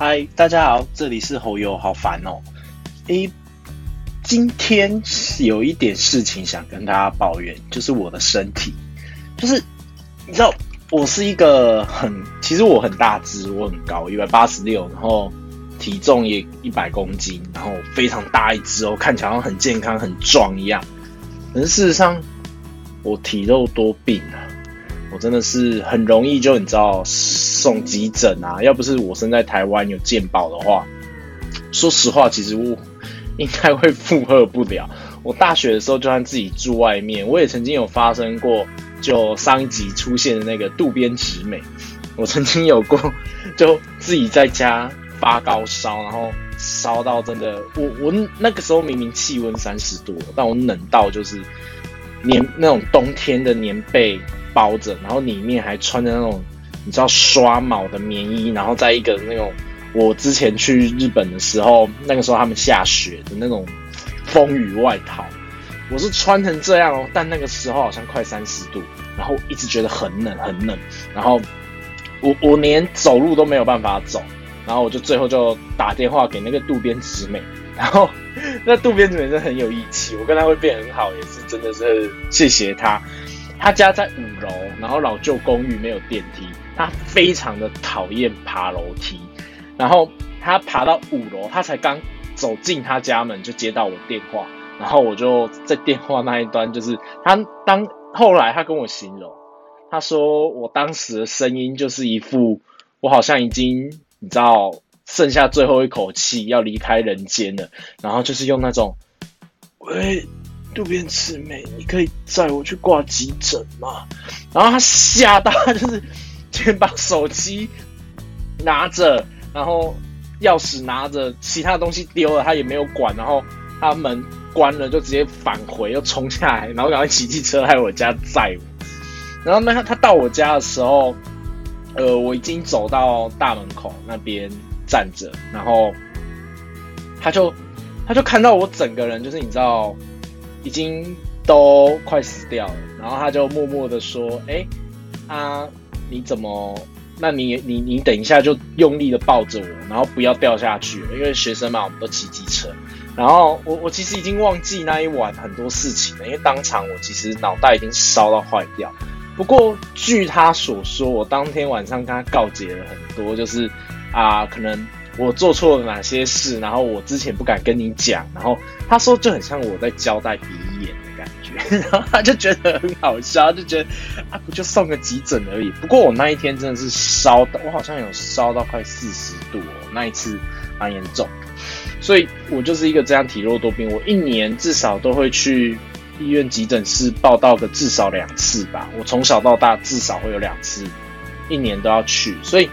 嗨，大家好，这里是侯友，好烦哦。诶，今天有一点事情想跟大家抱怨，就是我的身体，就是你知道，我是一个很，其实我很大只，我很高，一百八十六，然后体重也一百公斤，然后非常大一只哦，看起来好像很健康、很壮一样。可是事实上，我体弱多病啊。我真的是很容易就你知道送急诊啊！要不是我生在台湾有健保的话，说实话，其实我应该会负荷不了。我大学的时候就算自己住外面，我也曾经有发生过，就上一集出现的那个渡边直美，我曾经有过，就自己在家发高烧，然后烧到真的，我我那个时候明明气温三十度，但我冷到就是棉那种冬天的棉被。包着，然后里面还穿着那种你知道刷毛的棉衣，然后在一个那种我之前去日本的时候，那个时候他们下雪的那种风雨外套，我是穿成这样哦。但那个时候好像快三十度，然后一直觉得很冷很冷，然后我 我连走路都没有办法走，然后我就最后就打电话给那个渡边直美，然后那渡边直美真的很有义气，我跟他会变很好，也是真的是谢谢他。他家在五楼，然后老旧公寓没有电梯，他非常的讨厌爬楼梯。然后他爬到五楼，他才刚走进他家门就接到我电话，然后我就在电话那一端，就是他当后来他跟我形容，他说我当时的声音就是一副我好像已经你知道剩下最后一口气要离开人间了，然后就是用那种喂。渡边赤美，你可以载我去挂急诊吗？然后他吓到，就是先把手机拿着，然后钥匙拿着，其他东西丢了，他也没有管。然后他门关了，就直接返回，又冲下来，然后赶快骑机车来我家载我。然后呢，他到我家的时候，呃，我已经走到大门口那边站着，然后他就他就看到我整个人，就是你知道。已经都快死掉了，然后他就默默的说：“哎，啊，你怎么？那你你你等一下就用力的抱着我，然后不要掉下去，因为学生嘛，我们都骑机车。然后我我其实已经忘记那一晚很多事情了，因为当场我其实脑袋已经烧到坏掉。不过据他所说，我当天晚上跟他告诫了很多，就是啊，可能。”我做错了哪些事？然后我之前不敢跟你讲，然后他说就很像我在交代鼻炎，然 后他就觉得很好笑，就觉得啊不就送个急诊而已。不过我那一天真的是烧到，我好像有烧到快四十度哦，那一次蛮严重。所以我就是一个这样体弱多病，我一年至少都会去医院急诊室报道个至少两次吧。我从小到大至少会有两次，一年都要去，所以。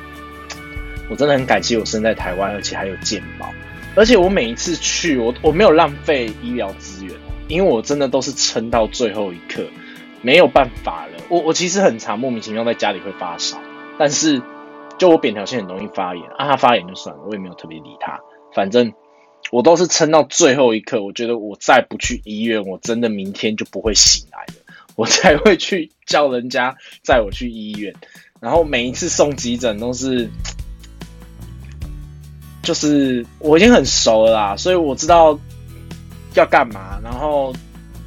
我真的很感谢我生在台湾，而且还有健保，而且我每一次去，我我没有浪费医疗，因为我真的都是撑到最后一刻，没有办法了。我我其实很常莫名其妙在家里会发烧，但是就我扁桃腺很容易发炎，啊，发炎就算了，我也没有特别理他，反正我都是撑到最后一刻。我觉得我再不去医院，我真的明天就不会醒来了，我才会去叫人家载我去医院。然后每一次送急诊都是。就是我已经很熟了啦，所以我知道要干嘛。然后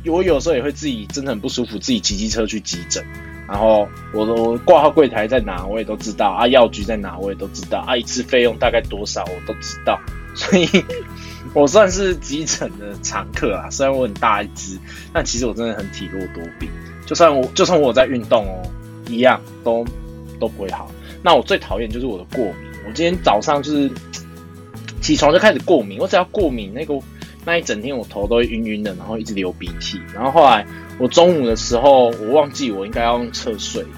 我有时候也会自己真的很不舒服，自己骑机车去急诊。然后我我挂号柜台在哪，我也都知道啊。药局在哪，我也都知道啊。一次费用大概多少，我都知道。所以我算是急诊的常客啊。虽然我很大一只，但其实我真的很体弱多病。就算我就算我在运动哦，一样都都不会好。那我最讨厌就是我的过敏。我今天早上就是。起床就开始过敏，我只要过敏，那个那一整天我头都会晕晕的，然后一直流鼻涕。然后后来我中午的时候，我忘记我应该要用侧睡的，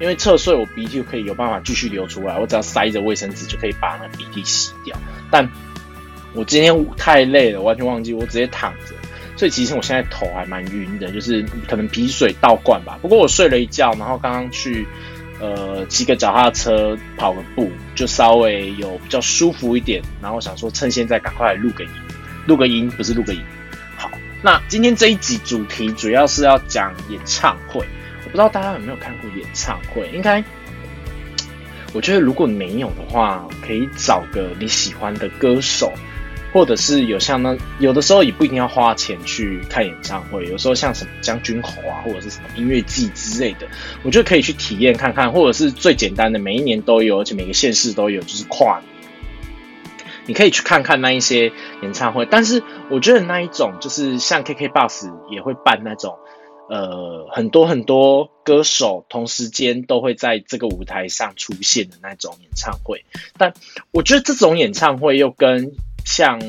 因为侧睡我鼻涕可以有办法继续流出来，我只要塞着卫生纸就可以把那鼻涕洗掉。但我今天太累了，完全忘记我直接躺着，所以其实我现在头还蛮晕的，就是可能鼻水倒灌吧。不过我睡了一觉，然后刚刚去。呃，骑个脚踏车，跑个步，就稍微有比较舒服一点。然后想说，趁现在赶快录个音，录个音不是录个音。好，那今天这一集主题主要是要讲演唱会。我不知道大家有没有看过演唱会？应该我觉得如果没有的话，可以找个你喜欢的歌手，或者是有像那有的时候也不一定要花钱去看演唱会，有时候像什么将军侯啊，或者是什么音乐季之类的，我觉得可以去体验看看，或者是最简单的，每一年都有，而且每个县市都有，就是跨年。你可以去看看那一些演唱会，但是我觉得那一种就是像 KK Bus 也会办那种，呃，很多很多歌手同时间都会在这个舞台上出现的那种演唱会。但我觉得这种演唱会又跟像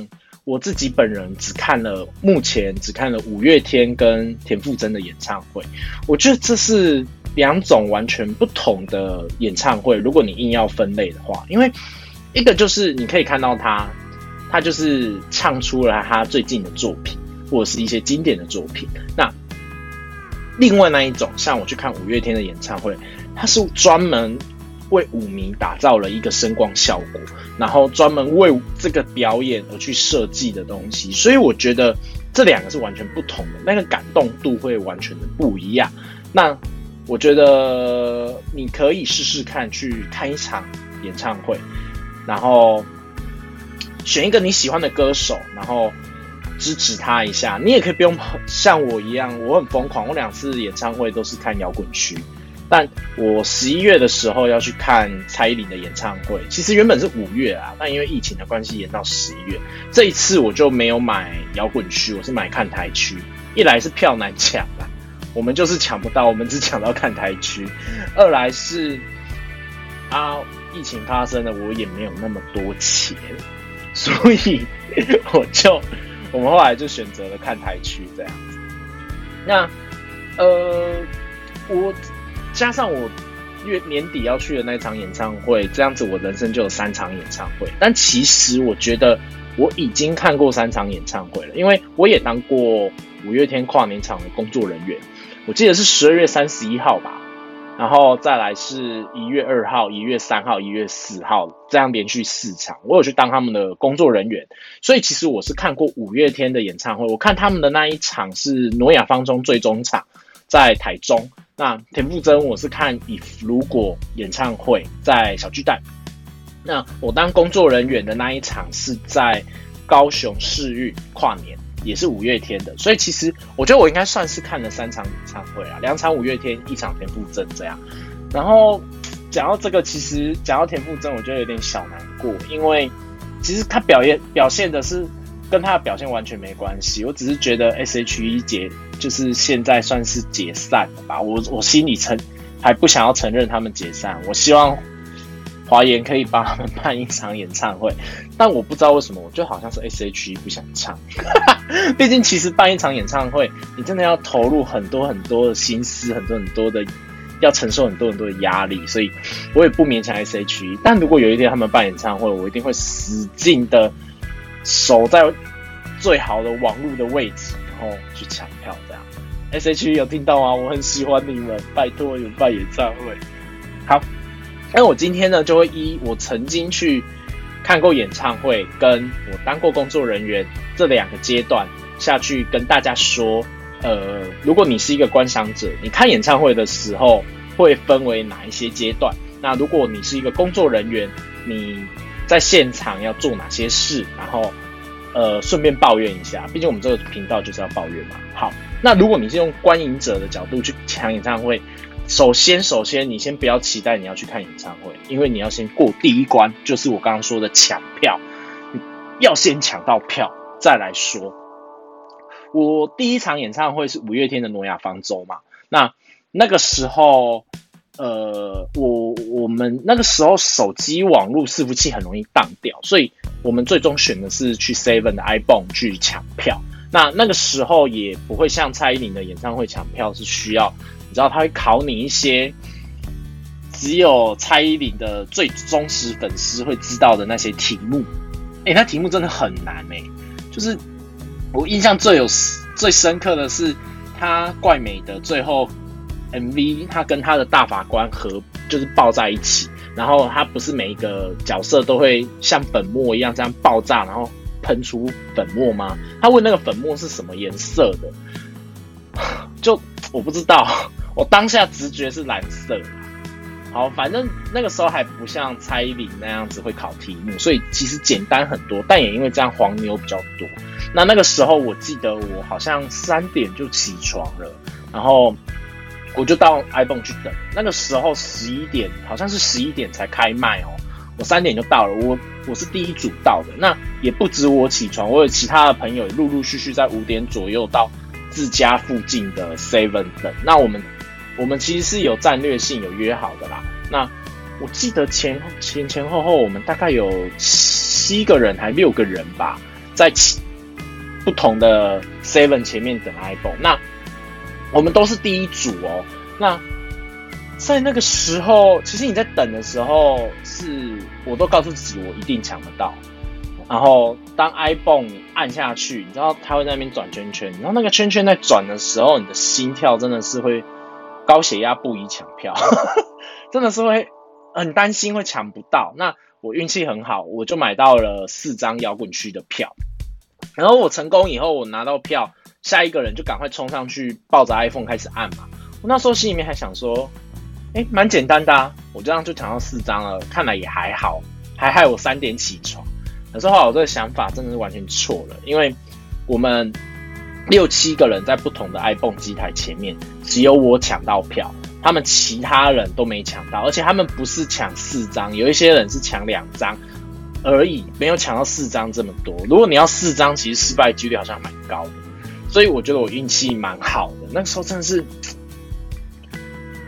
我自己本人只看了目前只看了五月天跟田馥甄的演唱会，我觉得这是两种完全不同的演唱会。如果你硬要分类的话，因为。一个就是你可以看到他，他就是唱出了他最近的作品，或者是一些经典的作品。那另外那一种，像我去看五月天的演唱会，他是专门为舞迷打造了一个声光效果，然后专门为这个表演而去设计的东西。所以我觉得这两个是完全不同的，那个感动度会完全的不一样。那我觉得你可以试试看去看一场演唱会。然后选一个你喜欢的歌手，然后支持他一下。你也可以不用像我一样，我很疯狂。我两次演唱会都是看摇滚区，但我十一月的时候要去看蔡依林的演唱会。其实原本是五月啊，但因为疫情的关系延到十一月。这一次我就没有买摇滚区，我是买看台区。一来是票难抢啊，我们就是抢不到，我们只抢到看台区。二来是啊。疫情发生了，我也没有那么多钱，所以 我就我们后来就选择了看台区这样子。那呃，我加上我月年底要去的那场演唱会，这样子我人生就有三场演唱会。但其实我觉得我已经看过三场演唱会了，因为我也当过五月天跨年场的工作人员。我记得是十二月三十一号吧。然后再来是一月二号、一月三号、一月四号，这样连续四场，我有去当他们的工作人员，所以其实我是看过五月天的演唱会。我看他们的那一场是挪亚方舟最终场，在台中。那田馥甄我是看以如果演唱会在小巨蛋。那我当工作人员的那一场是在高雄市域跨年。也是五月天的，所以其实我觉得我应该算是看了三场演唱会啊，两场五月天，一场田馥甄这样。然后讲到这个，其实讲到田馥甄，我觉得有点小难过，因为其实他表演表现的是跟他的表现完全没关系。我只是觉得 S.H.E 解就是现在算是解散了吧，我我心里承还不想要承认他们解散，我希望。华研可以帮他们办一场演唱会，但我不知道为什么，我就好像是 S.H.E 不想唱。毕竟其实办一场演唱会，你真的要投入很多很多的心思，很多很多的要承受很多很多的压力，所以我也不勉强 S.H.E。但如果有一天他们办演唱会，我一定会使劲的守在最好的网络的位置，然后去抢票。这样 S.H.E 有听到吗？我很喜欢你们，拜托有办演唱会，好。那我今天呢，就会依我曾经去看过演唱会，跟我当过工作人员这两个阶段下去跟大家说，呃，如果你是一个观赏者，你看演唱会的时候会分为哪一些阶段？那如果你是一个工作人员，你在现场要做哪些事？然后，呃，顺便抱怨一下，毕竟我们这个频道就是要抱怨嘛。好，那如果你是用观影者的角度去抢演唱会。首先，首先，你先不要期待你要去看演唱会，因为你要先过第一关，就是我刚刚说的抢票，要先抢到票再来说。我第一场演唱会是五月天的《诺亚方舟》嘛，那那个时候，呃，我我们那个时候手机网络伺服器很容易宕掉，所以我们最终选的是去 Seven 的 iPhone 去抢票。那那个时候也不会像蔡依林的演唱会抢票是需要。你知道他会考你一些只有蔡依林的最忠实粉丝会知道的那些题目，哎，那题目真的很难哎。就是我印象最有最深刻的是他怪美的最后 MV，他跟他的大法官合就是抱在一起，然后他不是每一个角色都会像粉末一样这样爆炸，然后喷出粉末吗？他问那个粉末是什么颜色的，就我不知道。我当下直觉是蓝色，好，反正那个时候还不像蔡依林那样子会考题目，所以其实简单很多。但也因为这样黄牛比较多。那那个时候我记得我好像三点就起床了，然后我就到 iPhone 去等。那个时候十一点好像是十一点才开卖哦，我三点就到了。我我是第一组到的。那也不止我起床，我有其他的朋友陆陆续续在五点左右到自家附近的 Seven 等。那我们。我们其实是有战略性有约好的啦。那我记得前前前后后，我们大概有七个人还六个人吧，在不同的 Seven 前面等 iPhone。那我们都是第一组哦。那在那个时候，其实你在等的时候，是我都告诉自己，我一定抢得到。然后当 iPhone 按下去，你知道它会在那边转圈圈，然后那个圈圈在转的时候，你的心跳真的是会。高血压不宜抢票，真的是会很担心会抢不到。那我运气很好，我就买到了四张摇滚区的票。然后我成功以后，我拿到票，下一个人就赶快冲上去抱着 iPhone 开始按嘛。我那时候心里面还想说，哎，蛮简单的啊，我这样就抢到四张了，看来也还好，还害我三点起床。可是后来我这个想法真的是完全错了，因为我们。六七个人在不同的 iPhone 机台前面，只有我抢到票，他们其他人都没抢到，而且他们不是抢四张，有一些人是抢两张而已，没有抢到四张这么多。如果你要四张，其实失败几率好像蛮高的，所以我觉得我运气蛮好的。那个时候真的是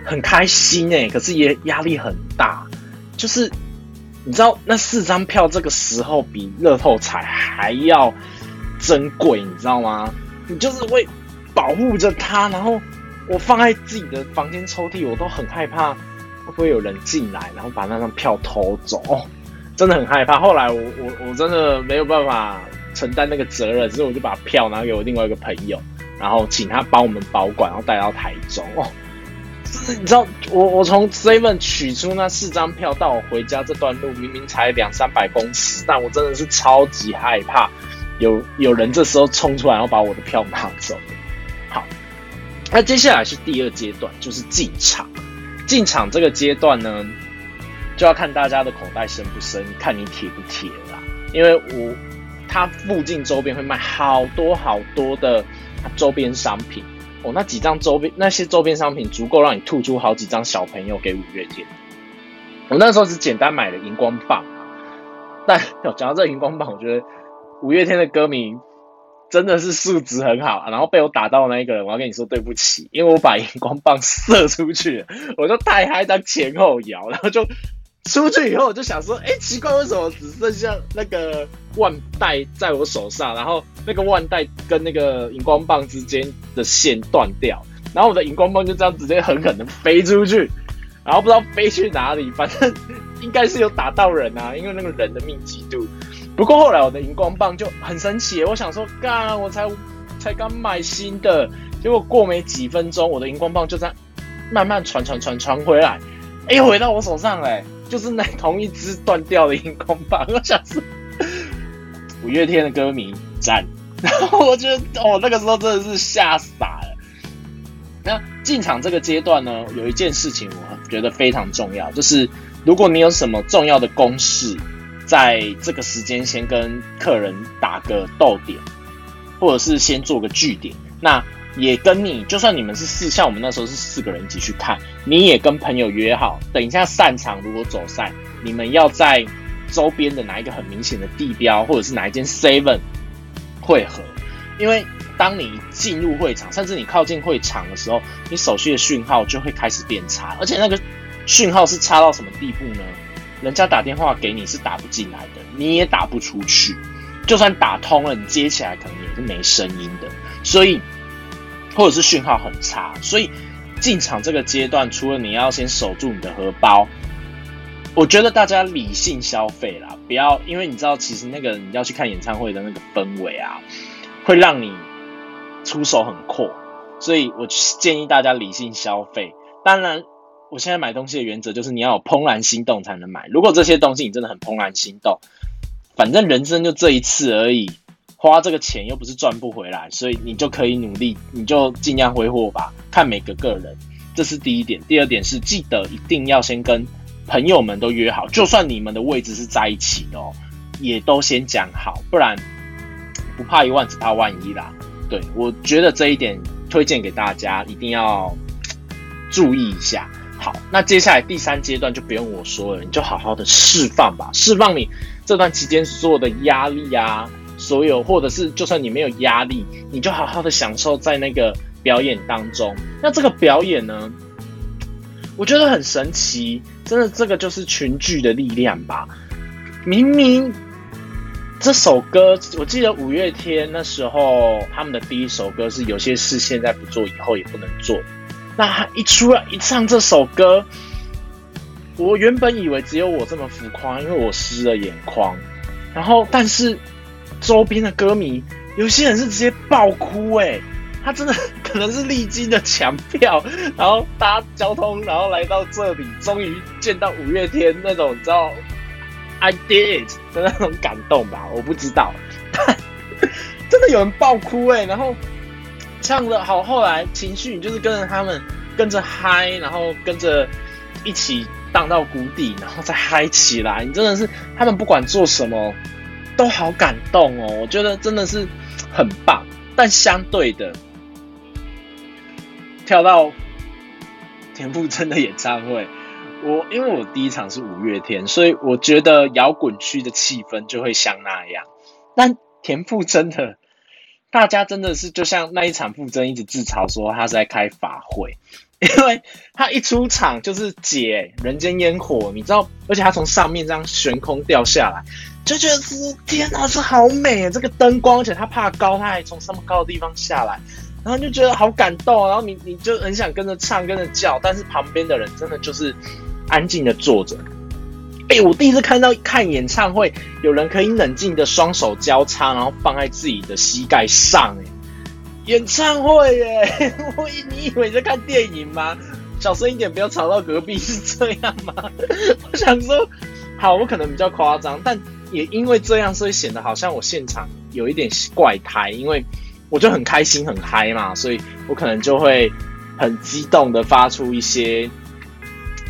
很开心哎，可是也压力很大，就是你知道那四张票这个时候比乐透彩还要珍贵，你知道吗？你就是会保护着它，然后我放在自己的房间抽屉，我都很害怕会不会有人进来，然后把那张票偷走，真的很害怕。后来我我我真的没有办法承担那个责任，所以我就把票拿给我另外一个朋友，然后请他帮我们保管，然后带到台中。哦，就是你知道，我我从 Seven 取出那四张票到我回家这段路，明明才两三百公尺，但我真的是超级害怕。有有人这时候冲出来，然后把我的票拿走。好，那接下来是第二阶段，就是进场。进场这个阶段呢，就要看大家的口袋深不深，看你铁不铁啦。因为我它附近周边会卖好多好多的周边商品哦，那几张周边那些周边商品足够让你吐出好几张小朋友给五月天。我那时候只简单买了荧光棒啊，但讲到这荧光棒，我觉得。五月天的歌迷真的是素质很好，然后被我打到的那一个人，我要跟你说对不起，因为我把荧光棒射出去，我就太嗨，当前后摇，然后就出去以后，我就想说，哎，奇怪，为什么只剩下那个腕带在我手上，然后那个腕带跟那个荧光棒之间的线断掉，然后我的荧光棒就这样直接狠狠的飞出去，然后不知道飞去哪里，反正应该是有打到人啊，因为那个人的密集度。不过后来我的荧光棒就很神奇，我想说，干，我才才刚买新的，结果过没几分钟，我的荧光棒就在慢慢传传传传回来，哎，回到我手上嘞，就是那同一只断掉的荧光棒。我想说五月天的歌迷赞，然后我觉得哦，那个时候真的是吓傻了。那进场这个阶段呢，有一件事情我觉得非常重要，就是如果你有什么重要的公事。在这个时间先跟客人打个逗点，或者是先做个句点。那也跟你，就算你们是四，像我们那时候是四个人一起去看，你也跟朋友约好，等一下散场如果走散，你们要在周边的哪一个很明显的地标，或者是哪一间 Seven 会合。因为当你进入会场，甚至你靠近会场的时候，你手机的讯号就会开始变差，而且那个讯号是差到什么地步呢？人家打电话给你是打不进来的，你也打不出去。就算打通了，你接起来可能也是没声音的。所以，或者是讯号很差。所以进场这个阶段，除了你要先守住你的荷包，我觉得大家理性消费啦，不要因为你知道，其实那个你要去看演唱会的那个氛围啊，会让你出手很阔。所以我建议大家理性消费。当然。我现在买东西的原则就是你要有怦然心动才能买。如果这些东西你真的很怦然心动，反正人生就这一次而已，花这个钱又不是赚不回来，所以你就可以努力，你就尽量挥霍吧。看每个个人，这是第一点。第二点是记得一定要先跟朋友们都约好，就算你们的位置是在一起哦，也都先讲好，不然不怕一万只怕万一啦。对我觉得这一点推荐给大家，一定要注意一下。好，那接下来第三阶段就不用我说了，你就好好的释放吧，释放你这段期间所有的压力啊。所有，或者是就算你没有压力，你就好好的享受在那个表演当中。那这个表演呢，我觉得很神奇，真的，这个就是群聚的力量吧。明明这首歌，我记得五月天那时候他们的第一首歌是有些事现在不做，以后也不能做。那他一出来一唱这首歌，我原本以为只有我这么浮夸，因为我湿了眼眶。然后，但是。周边的歌迷，有些人是直接爆哭哎，他真的可能是历经的抢票，然后搭交通，然后来到这里，终于见到五月天那种，你知道，I did 的那种感动吧？我不知道，真的有人爆哭哎，然后唱的好，后来情绪你就是跟着他们，跟着嗨，然后跟着一起荡到谷底，然后再嗨起来，你真的是他们不管做什么。都好感动哦，我觉得真的是很棒。但相对的，跳到田馥甄的演唱会，我因为我第一场是五月天，所以我觉得摇滚区的气氛就会像那样。但田馥甄的，大家真的是就像那一场馥甄一直自嘲说他是在开法会，因为他一出场就是解人间烟火，你知道，而且他从上面这样悬空掉下来。就觉得天哪，这好美啊！这个灯光，而且他怕高，他还从这么高的地方下来，然后就觉得好感动。然后你你就很想跟着唱，跟着叫，但是旁边的人真的就是安静的坐着。哎，我第一次看到看演唱会，有人可以冷静的双手交叉，然后放在自己的膝盖上。哎，演唱会耶！我你以为在看电影吗？小声一点，不要吵到隔壁，是这样吗？我想说，好，我可能比较夸张，但。也因为这样，所以显得好像我现场有一点怪胎，因为我就很开心很嗨嘛，所以我可能就会很激动的发出一些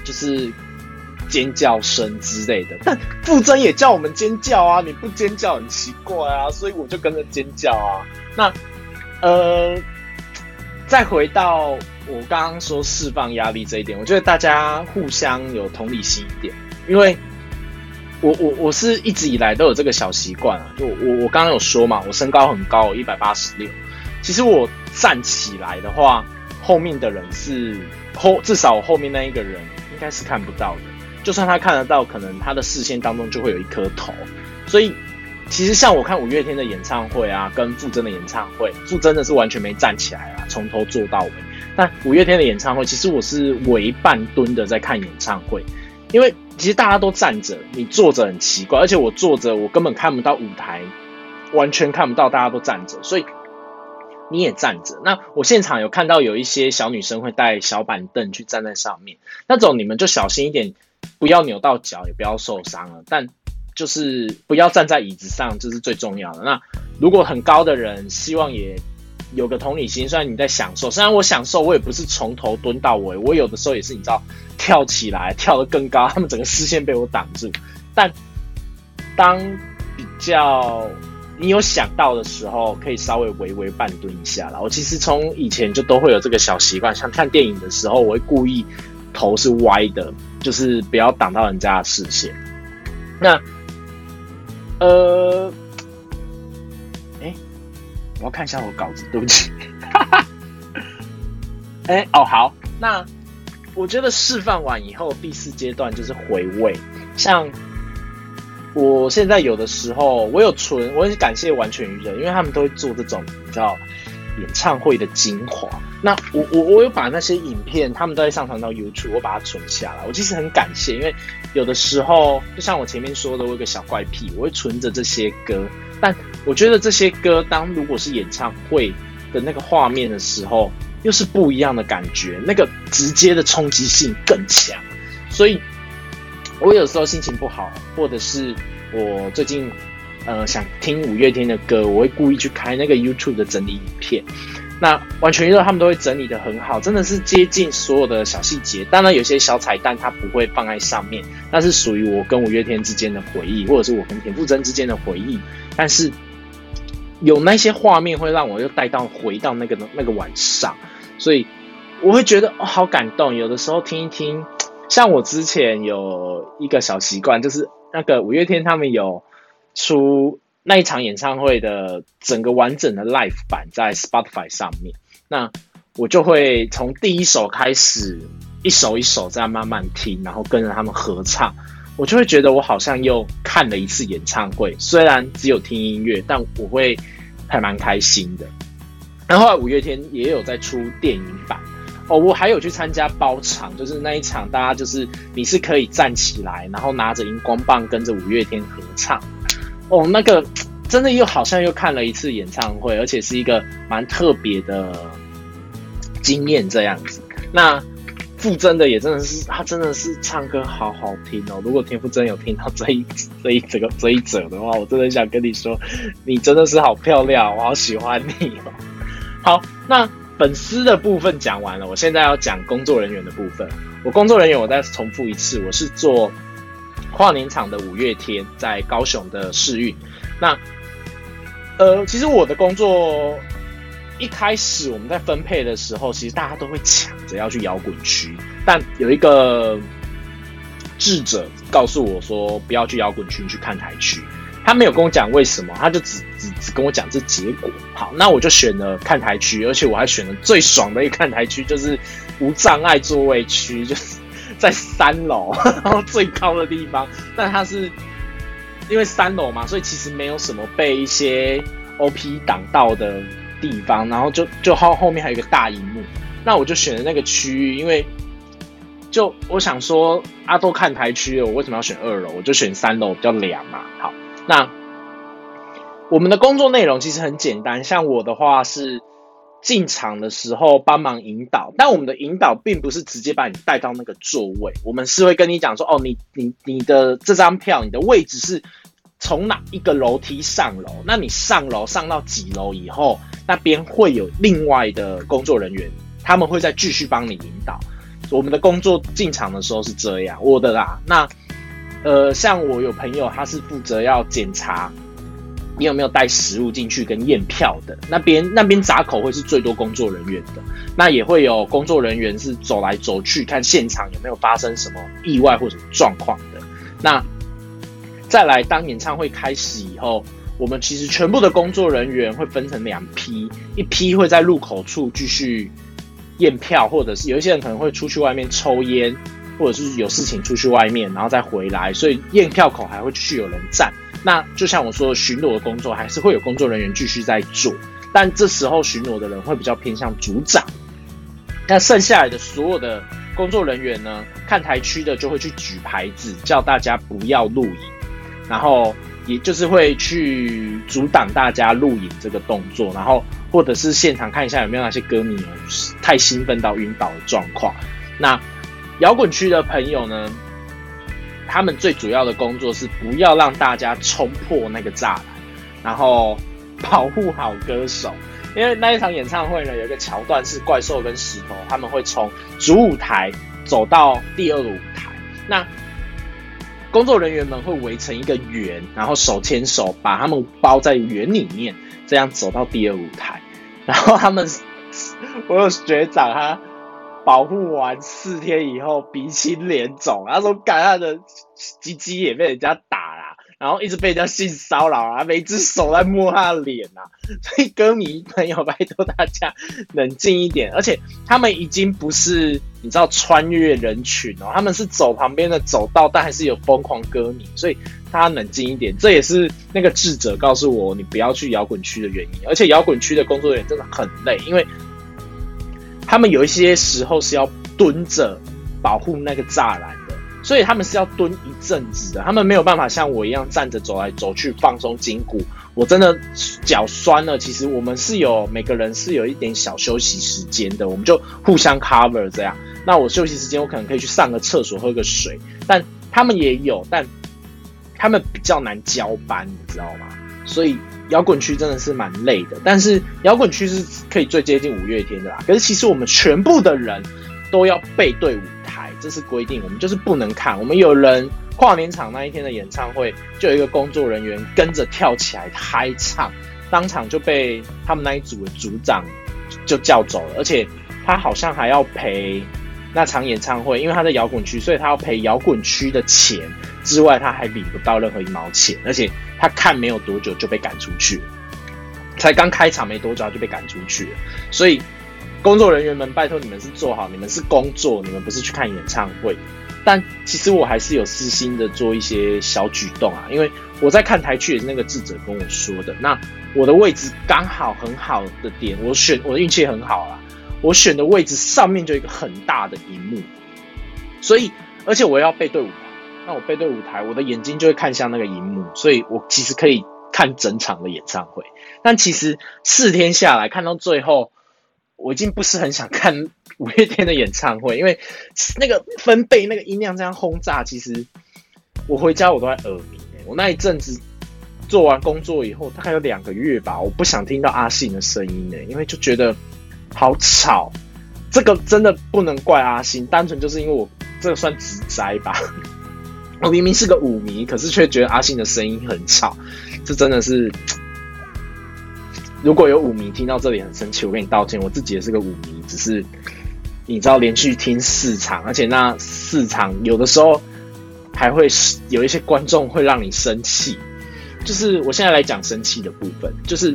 就是尖叫声之类的。但傅真也叫我们尖叫啊，你不尖叫很奇怪啊，所以我就跟着尖叫啊。那呃，再回到我刚刚说释放压力这一点，我觉得大家互相有同理心一点，因为。我我我是一直以来都有这个小习惯啊，就我我刚刚有说嘛，我身高很高，一百八十六。其实我站起来的话，后面的人是后至少我后面那一个人应该是看不到的。就算他看得到，可能他的视线当中就会有一颗头。所以其实像我看五月天的演唱会啊，跟傅真的演唱会，傅真的是完全没站起来啊，从头做到尾。但五月天的演唱会，其实我是围半蹲的在看演唱会。因为其实大家都站着，你坐着很奇怪，而且我坐着我根本看不到舞台，完全看不到大家都站着，所以你也站着。那我现场有看到有一些小女生会带小板凳去站在上面，那种你们就小心一点，不要扭到脚，也不要受伤了。但就是不要站在椅子上，这是最重要的。那如果很高的人，希望也。有个同理心，虽然你在享受，虽然我享受，我也不是从头蹲到尾，我有的时候也是你知道跳起来跳得更高，他们整个视线被我挡住。但当比较你有想到的时候，可以稍微微微半蹲一下了。我其实从以前就都会有这个小习惯，像看电影的时候，我会故意头是歪的，就是不要挡到人家的视线。那呃。我要看一下我稿子，对不起。哎，哦，好，那我觉得示范完以后，第四阶段就是回味。像我现在有的时候，我有存，我很感谢完全娱乐，因为他们都会做这种你知道演唱会的精华。那我我我有把那些影片，他们都会上传到 YouTube，我把它存下来。我其实很感谢，因为有的时候，就像我前面说的，我有个小怪癖，我会存着这些歌。但我觉得这些歌，当如果是演唱会的那个画面的时候，又是不一样的感觉，那个直接的冲击性更强。所以，我有时候心情不好，或者是我最近呃想听五月天的歌，我会故意去开那个 YouTube 的整理影片。那完全娱乐他们都会整理的很好，真的是接近所有的小细节。当然有些小彩蛋它不会放在上面，那是属于我跟五月天之间的回忆，或者是我跟田馥甄之间的回忆。但是有那些画面会让我又带到回到那个那个晚上，所以我会觉得哦好感动。有的时候听一听，像我之前有一个小习惯，就是那个五月天他们有出。那一场演唱会的整个完整的 live 版在 Spotify 上面，那我就会从第一首开始，一首一首这样慢慢听，然后跟着他们合唱，我就会觉得我好像又看了一次演唱会。虽然只有听音乐，但我会还蛮开心的。然后后来五月天也有在出电影版哦，我还有去参加包场，就是那一场大家就是你是可以站起来，然后拿着荧光棒跟着五月天合唱。哦，那个真的又好像又看了一次演唱会，而且是一个蛮特别的经验这样子。那傅真的也真的是，他真的是唱歌好好听哦。如果田馥甄有听到这一 这一这个这一者的话，我真的想跟你说，你真的是好漂亮，我好喜欢你哦。好，那粉丝的部分讲完了，我现在要讲工作人员的部分。我工作人员，我再重复一次，我是做。跨年场的五月天在高雄的试运，那呃，其实我的工作一开始我们在分配的时候，其实大家都会抢着要去摇滚区，但有一个智者告诉我说不要去摇滚区，去看台区。他没有跟我讲为什么，他就只只只跟我讲这结果。好，那我就选了看台区，而且我还选了最爽的一个看台区，就是无障碍座位区，就是。在三楼，然后最高的地方，但它是因为三楼嘛，所以其实没有什么被一些 OP 挡到的地方，然后就就后后面还有一个大荧幕，那我就选了那个区域，因为就我想说阿多看台区，我为什么要选二楼？我就选三楼比较凉嘛。好，那我们的工作内容其实很简单，像我的话是。进场的时候帮忙引导，但我们的引导并不是直接把你带到那个座位，我们是会跟你讲说，哦，你你你的这张票，你的位置是从哪一个楼梯上楼？那你上楼上到几楼以后，那边会有另外的工作人员，他们会再继续帮你引导。我们的工作进场的时候是这样，我的啦。那呃，像我有朋友，他是负责要检查。你有没有带食物进去跟验票的？那边那边闸口会是最多工作人员的，那也会有工作人员是走来走去看现场有没有发生什么意外或者状况的。那再来，当演唱会开始以后，我们其实全部的工作人员会分成两批，一批会在入口处继续验票，或者是有一些人可能会出去外面抽烟，或者是有事情出去外面，然后再回来，所以验票口还会继续有人站。那就像我说，巡逻的工作还是会有工作人员继续在做，但这时候巡逻的人会比较偏向组长。那剩下来的所有的工作人员呢，看台区的就会去举牌子，叫大家不要录影，然后也就是会去阻挡大家录影这个动作，然后或者是现场看一下有没有那些歌迷太兴奋到晕倒的状况。那摇滚区的朋友呢？他们最主要的工作是不要让大家冲破那个栅栏，然后保护好歌手。因为那一场演唱会呢，有一个桥段是怪兽跟石头他们会从主舞台走到第二个舞台，那工作人员们会围成一个圆，然后手牵手把他们包在圆里面，这样走到第二舞台。然后他们，我有学长他。保护完四天以后，鼻青脸肿，他说：“感他的鸡鸡也被人家打啦，然后一直被人家性骚扰啊，每只手在摸他的脸啊。”所以歌迷朋友，拜托大家冷静一点。而且他们已经不是你知道穿越人群哦，他们是走旁边的走道，但还是有疯狂歌迷，所以大家冷静一点。这也是那个智者告诉我，你不要去摇滚区的原因。而且摇滚区的工作人员真的很累，因为。他们有一些时候是要蹲着保护那个栅栏的，所以他们是要蹲一阵子的。他们没有办法像我一样站着走来走去放松筋骨。我真的脚酸了，其实我们是有每个人是有一点小休息时间的，我们就互相 cover 这样。那我休息时间我可能可以去上个厕所喝个水，但他们也有，但他们比较难交班，你知道吗？所以摇滚区真的是蛮累的，但是摇滚区是可以最接近五月天的啦。可是其实我们全部的人都要背对舞台，这是规定，我们就是不能看。我们有人跨年场那一天的演唱会，就有一个工作人员跟着跳起来嗨唱，当场就被他们那一组的组长就叫走了，而且他好像还要赔那场演唱会，因为他在摇滚区，所以他要赔摇滚区的钱之外，他还领不到任何一毛钱，而且。他看没有多久就被赶出去，才刚开场没多久就被赶出去了。所以工作人员们，拜托你们是做好，你们是工作，你们不是去看演唱会。但其实我还是有私心的做一些小举动啊，因为我在看台区也是那个智者跟我说的。那我的位置刚好很好的点，我选我的运气很好啦，我选的位置上面就一个很大的荧幕，所以而且我要背对舞台。那我背对舞台，我的眼睛就会看向那个荧幕，所以我其实可以看整场的演唱会。但其实四天下来看到最后，我已经不是很想看五月天的演唱会，因为那个分贝、那个音量这样轰炸，其实我回家我都在耳鸣。我那一阵子做完工作以后，大概有两个月吧，我不想听到阿信的声音呢，因为就觉得好吵。这个真的不能怪阿信，单纯就是因为我这个算直灾吧。我明明是个舞迷，可是却觉得阿信的声音很吵，这真的是。如果有舞迷听到这里很生气，我跟你道歉。我自己也是个舞迷，只是你知道连续听四场，而且那四场有的时候还会有一些观众会让你生气。就是我现在来讲生气的部分，就是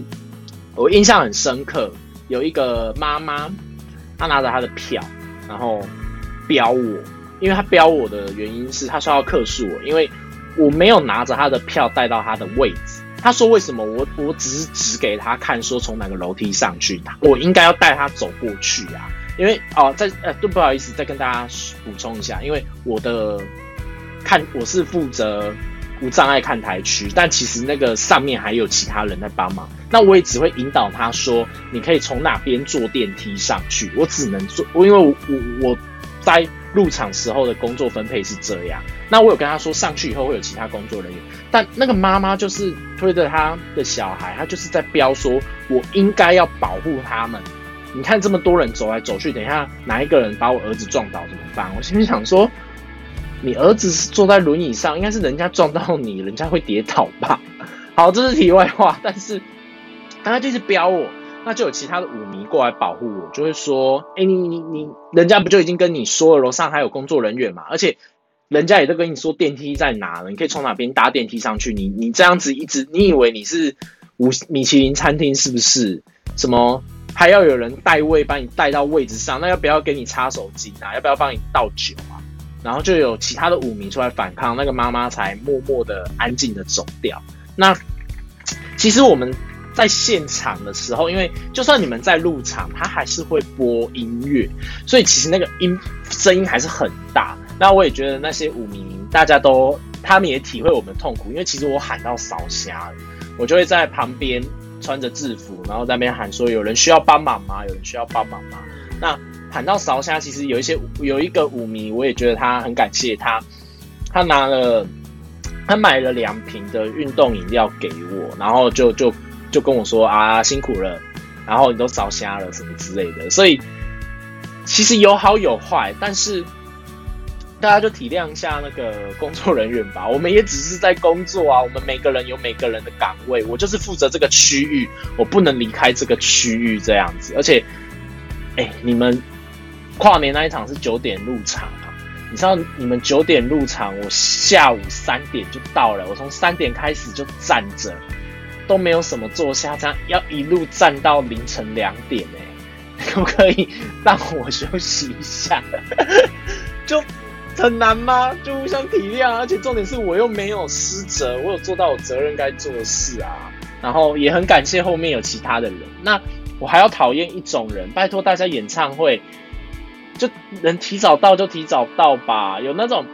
我印象很深刻，有一个妈妈，她拿着她的票，然后飙我。因为他标我的原因是，他说要克诉我，因为我没有拿着他的票带到他的位置。他说为什么我我只是指给他看，说从哪个楼梯上去，我应该要带他走过去啊。因为哦，在呃，对，不好意思，再跟大家补充一下，因为我的看我是负责无障碍看台区，但其实那个上面还有其他人在帮忙。那我也只会引导他说，你可以从哪边坐电梯上去。我只能坐，因为我我我在。入场时候的工作分配是这样，那我有跟他说上去以后会有其他工作人员，但那个妈妈就是推着他的小孩，他就是在标说，我应该要保护他们。你看这么多人走来走去，等一下哪一个人把我儿子撞倒怎么办？我心里想说，你儿子是坐在轮椅上，应该是人家撞到你，人家会跌倒吧？好，这是题外话，但是 他就是标我。那就有其他的舞迷过来保护我，就会说：“哎，你你你，人家不就已经跟你说了，楼上还有工作人员嘛？而且人家也都跟你说电梯在哪了，你可以从哪边搭电梯上去。你你这样子一直，你以为你是五米其林餐厅是不是？什么还要有人带位把你带到位置上？那要不要给你插手机啊？要不要帮你倒酒啊？然后就有其他的舞迷出来反抗，那个妈妈才默默的安静的走掉。那其实我们。在现场的时候，因为就算你们在入场，他还是会播音乐，所以其实那个音声音还是很大。那我也觉得那些舞迷大家都，他们也体会我们痛苦，因为其实我喊到烧瞎了，我就会在旁边穿着制服，然后在那边喊说：“有人需要帮忙吗？有人需要帮忙吗？”那喊到烧瞎，其实有一些有一个舞迷，我也觉得他很感谢他，他拿了他买了两瓶的运动饮料给我，然后就就。就跟我说啊辛苦了，然后你都烧瞎了什么之类的，所以其实有好有坏，但是大家就体谅一下那个工作人员吧。我们也只是在工作啊，我们每个人有每个人的岗位，我就是负责这个区域，我不能离开这个区域这样子。而且，哎，你们跨年那一场是九点入场啊，你知道你们九点入场，我下午三点就到了，我从三点开始就站着。都没有什么坐下，这样要一路站到凌晨两点哎，可不可以让我休息一下？就很难吗？就互相体谅，而且重点是我又没有失责，我有做到我责任该做的事啊。然后也很感谢后面有其他的人。那我还要讨厌一种人，拜托大家演唱会就能提早到就提早到吧，有那种。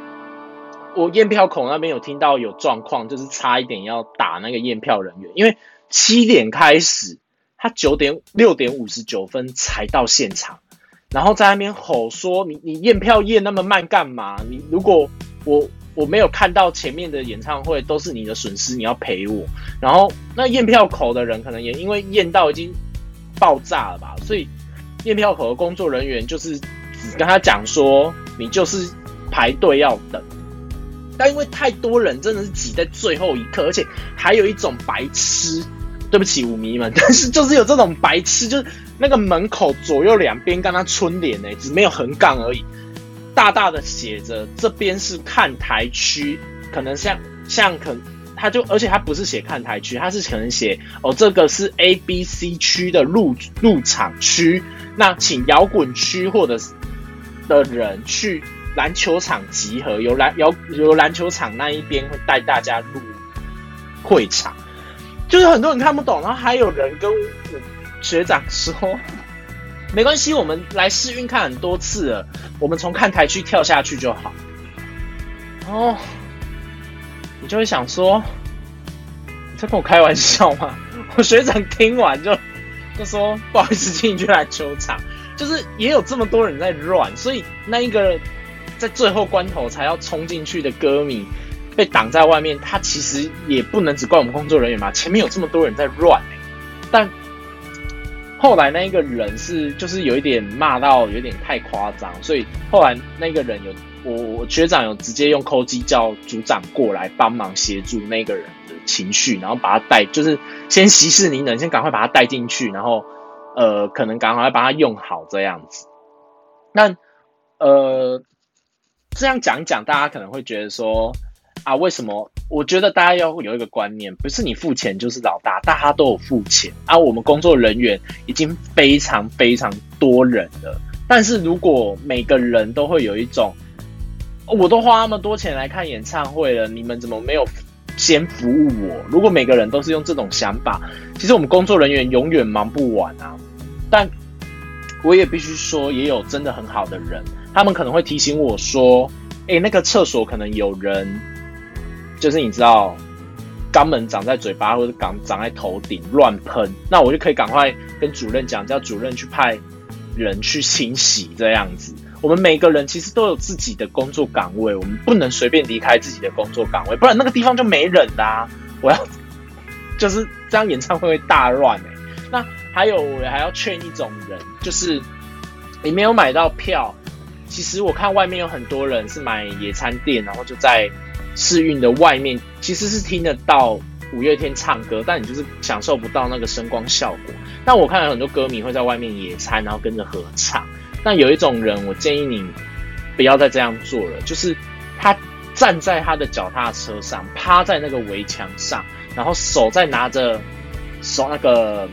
我验票口那边有听到有状况，就是差一点要打那个验票人员，因为七点开始，他九点六点五十九分才到现场，然后在那边吼说：“你你验票验那么慢干嘛？你如果我我没有看到前面的演唱会，都是你的损失，你要赔我。然后那验票口的人可能也因为验到已经爆炸了吧，所以验票口的工作人员就是只跟他讲说，你就是排队要等。但因为太多人真的是挤在最后一刻，而且还有一种白痴，对不起舞迷们，但是就是有这种白痴，就是那个门口左右两边跟他春联呢，只没有横杠而已。大大的写着，这边是看台区，可能像像可，他就而且他不是写看台区，他是可能写哦，这个是 A B C 区的入入场区，那请摇滚区或者的人去篮球场集合，由篮由由篮球场那一边会带大家入会场，就是很多人看不懂，然后还有人跟我学长说。没关系，我们来试运看很多次了，我们从看台区跳下去就好。哦，你就会想说，你在跟我开玩笑吗？我学长听完就就说不好意思，请你去篮球场。就是也有这么多人在乱，所以那一个在最后关头才要冲进去的歌迷被挡在外面，他其实也不能只怪我们工作人员嘛，前面有这么多人在乱但。后来那一个人是就是有一点骂到有点太夸张，所以后来那个人有我我学长有直接用扣机叫组长过来帮忙协助那个人的情绪，然后把他带就是先息事宁人，先赶快把他带进去，然后呃可能赶快把他用好这样子。那呃这样讲讲，大家可能会觉得说。啊，为什么？我觉得大家要有一个观念，不是你付钱就是老大，大家都有付钱啊。我们工作人员已经非常非常多人了，但是如果每个人都会有一种，我都花那么多钱来看演唱会了，你们怎么没有先服务我？如果每个人都是用这种想法，其实我们工作人员永远忙不完啊。但我也必须说，也有真的很好的人，他们可能会提醒我说：“哎，那个厕所可能有人。”就是你知道，肛门长在嘴巴或者长长在头顶乱喷，那我就可以赶快跟主任讲，叫主任去派人去清洗这样子。我们每个人其实都有自己的工作岗位，我们不能随便离开自己的工作岗位，不然那个地方就没人啦。我要就是这样，演唱会会大乱哎。那还有我还要劝一种人，就是你没有买到票，其实我看外面有很多人是买野餐垫，然后就在。试运的外面其实是听得到五月天唱歌，但你就是享受不到那个声光效果。但我看到很多歌迷会在外面野餐，然后跟着合唱。但有一种人，我建议你不要再这样做了，就是他站在他的脚踏车上，趴在那个围墙上，然后手在拿着手那个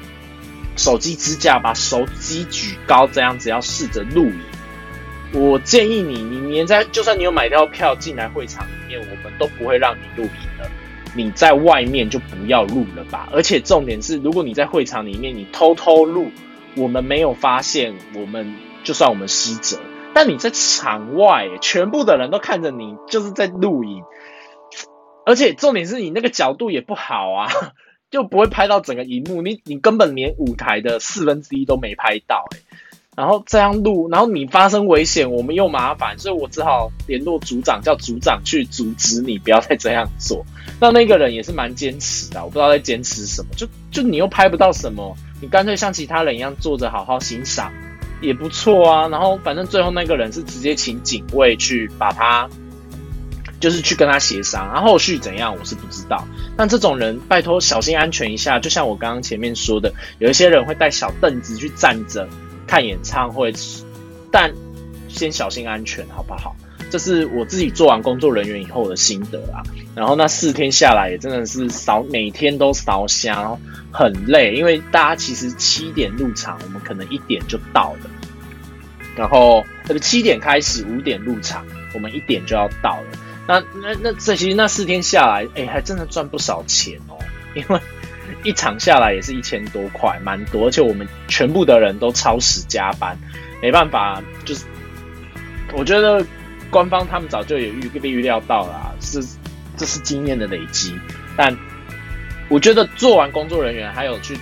手机支架，把手机举高，这样子要试着录影。我建议你，你连在就算你有买到票进来会场里面，我们都不会让你录影的。你在外面就不要录了吧。而且重点是，如果你在会场里面你偷偷录，我们没有发现，我们就算我们失责。但你在场外，全部的人都看着你，就是在录影。而且重点是你那个角度也不好啊，就不会拍到整个荧幕，你你根本连舞台的四分之一都没拍到，然后这样录，然后你发生危险，我们又麻烦，所以我只好联络组长，叫组长去阻止你，不要再这样做。那那个人也是蛮坚持的，我不知道在坚持什么，就就你又拍不到什么，你干脆像其他人一样坐着好好欣赏，也不错啊。然后反正最后那个人是直接请警卫去把他，就是去跟他协商，然后后续怎样我是不知道。但这种人拜托小心安全一下，就像我刚刚前面说的，有一些人会带小凳子去站着。看演唱会，但先小心安全，好不好？这是我自己做完工作人员以后的心得啊。然后那四天下来也真的是扫，每天都扫香，很累。因为大家其实七点入场，我们可能一点就到了。然后那个七点开始，五点入场，我们一点就要到了。那那那这其实那四天下来，哎，还真的赚不少钱哦，因为。一场下来也是一千多块，蛮多，而且我们全部的人都超时加班，没办法，就是我觉得官方他们早就有预预料到了，是这是经验的累积。但我觉得做完工作人员还有去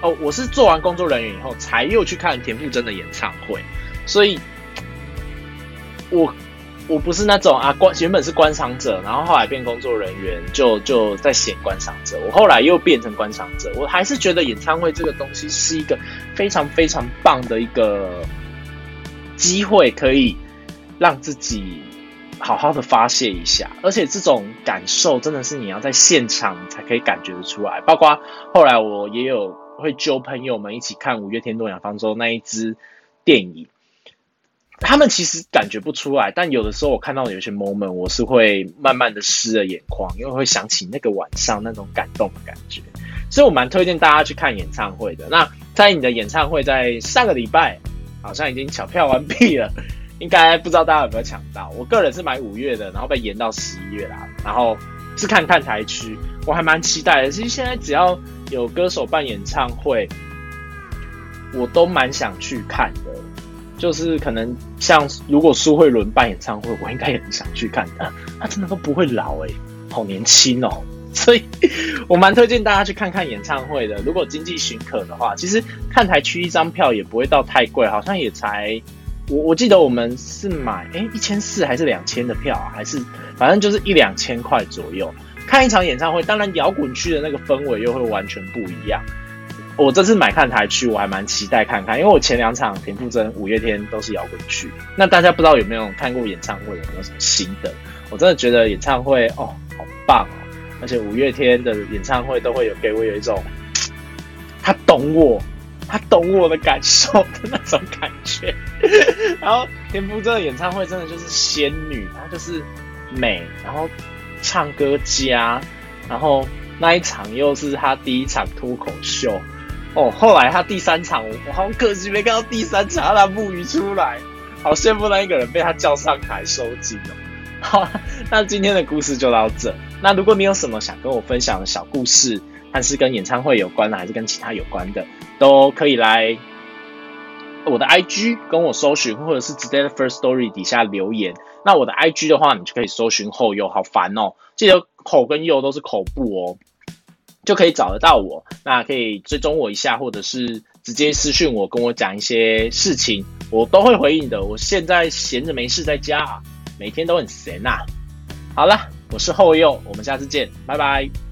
哦，我是做完工作人员以后才又去看田馥甄的演唱会，所以我我不是那种啊观原本是观赏者，然后后来变工作人员，就就在写观赏者。我后来又变成观赏者，我还是觉得演唱会这个东西是一个非常非常棒的一个机会，可以让自己好好的发泄一下。而且这种感受真的是你要在现场才可以感觉得出来。包括后来我也有会揪朋友们一起看五月天《诺亚方舟》那一支电影。他们其实感觉不出来，但有的时候我看到有些 moment，我是会慢慢的湿了眼眶，因为会想起那个晚上那种感动的感觉。所以我蛮推荐大家去看演唱会的。那在你的演唱会在上个礼拜好像已经抢票完毕了，应该不知道大家有没有抢到。我个人是买五月的，然后被延到十一月啦。然后是看看台区，我还蛮期待的。其实现在只要有歌手办演唱会，我都蛮想去看的。就是可能像如果苏慧伦办演唱会，我应该也很想去看的。他真的都不会老哎，好年轻哦。所以我蛮推荐大家去看看演唱会的。如果经济许可的话，其实看台区一张票也不会到太贵，好像也才我我记得我们是买哎一千四还是两千的票，还是反正就是一两千块左右。看一场演唱会，当然摇滚区的那个氛围又会完全不一样。我这次买看台区，我还蛮期待看看，因为我前两场田馥甄、五月天都是摇滚区。那大家不知道有没有看过演唱会，有没有什么心得？我真的觉得演唱会哦，好棒哦！而且五月天的演唱会都会有给我有一种 他懂我，他懂我的感受的那种感觉。然后田馥甄的演唱会真的就是仙女，她就是美，然后唱歌家，然后那一场又是她第一场脱口秀。哦，后来他第三场，我好可惜没看到第三场他木鱼出来，好羡慕那一个人被他叫上台收金哦。好，那今天的故事就到这。那如果你有什么想跟我分享的小故事，看是跟演唱会有关的，还是跟其他有关的，都可以来我的 IG 跟我搜寻，或者是直接在 First Story 底下留言。那我的 IG 的话，你就可以搜寻后右，好烦哦，记得口跟右都是口部哦。就可以找得到我，那可以追踪我一下，或者是直接私讯我，跟我讲一些事情，我都会回应的。我现在闲着没事在家啊，每天都很闲呐。好了，我是后右，我们下次见，拜拜。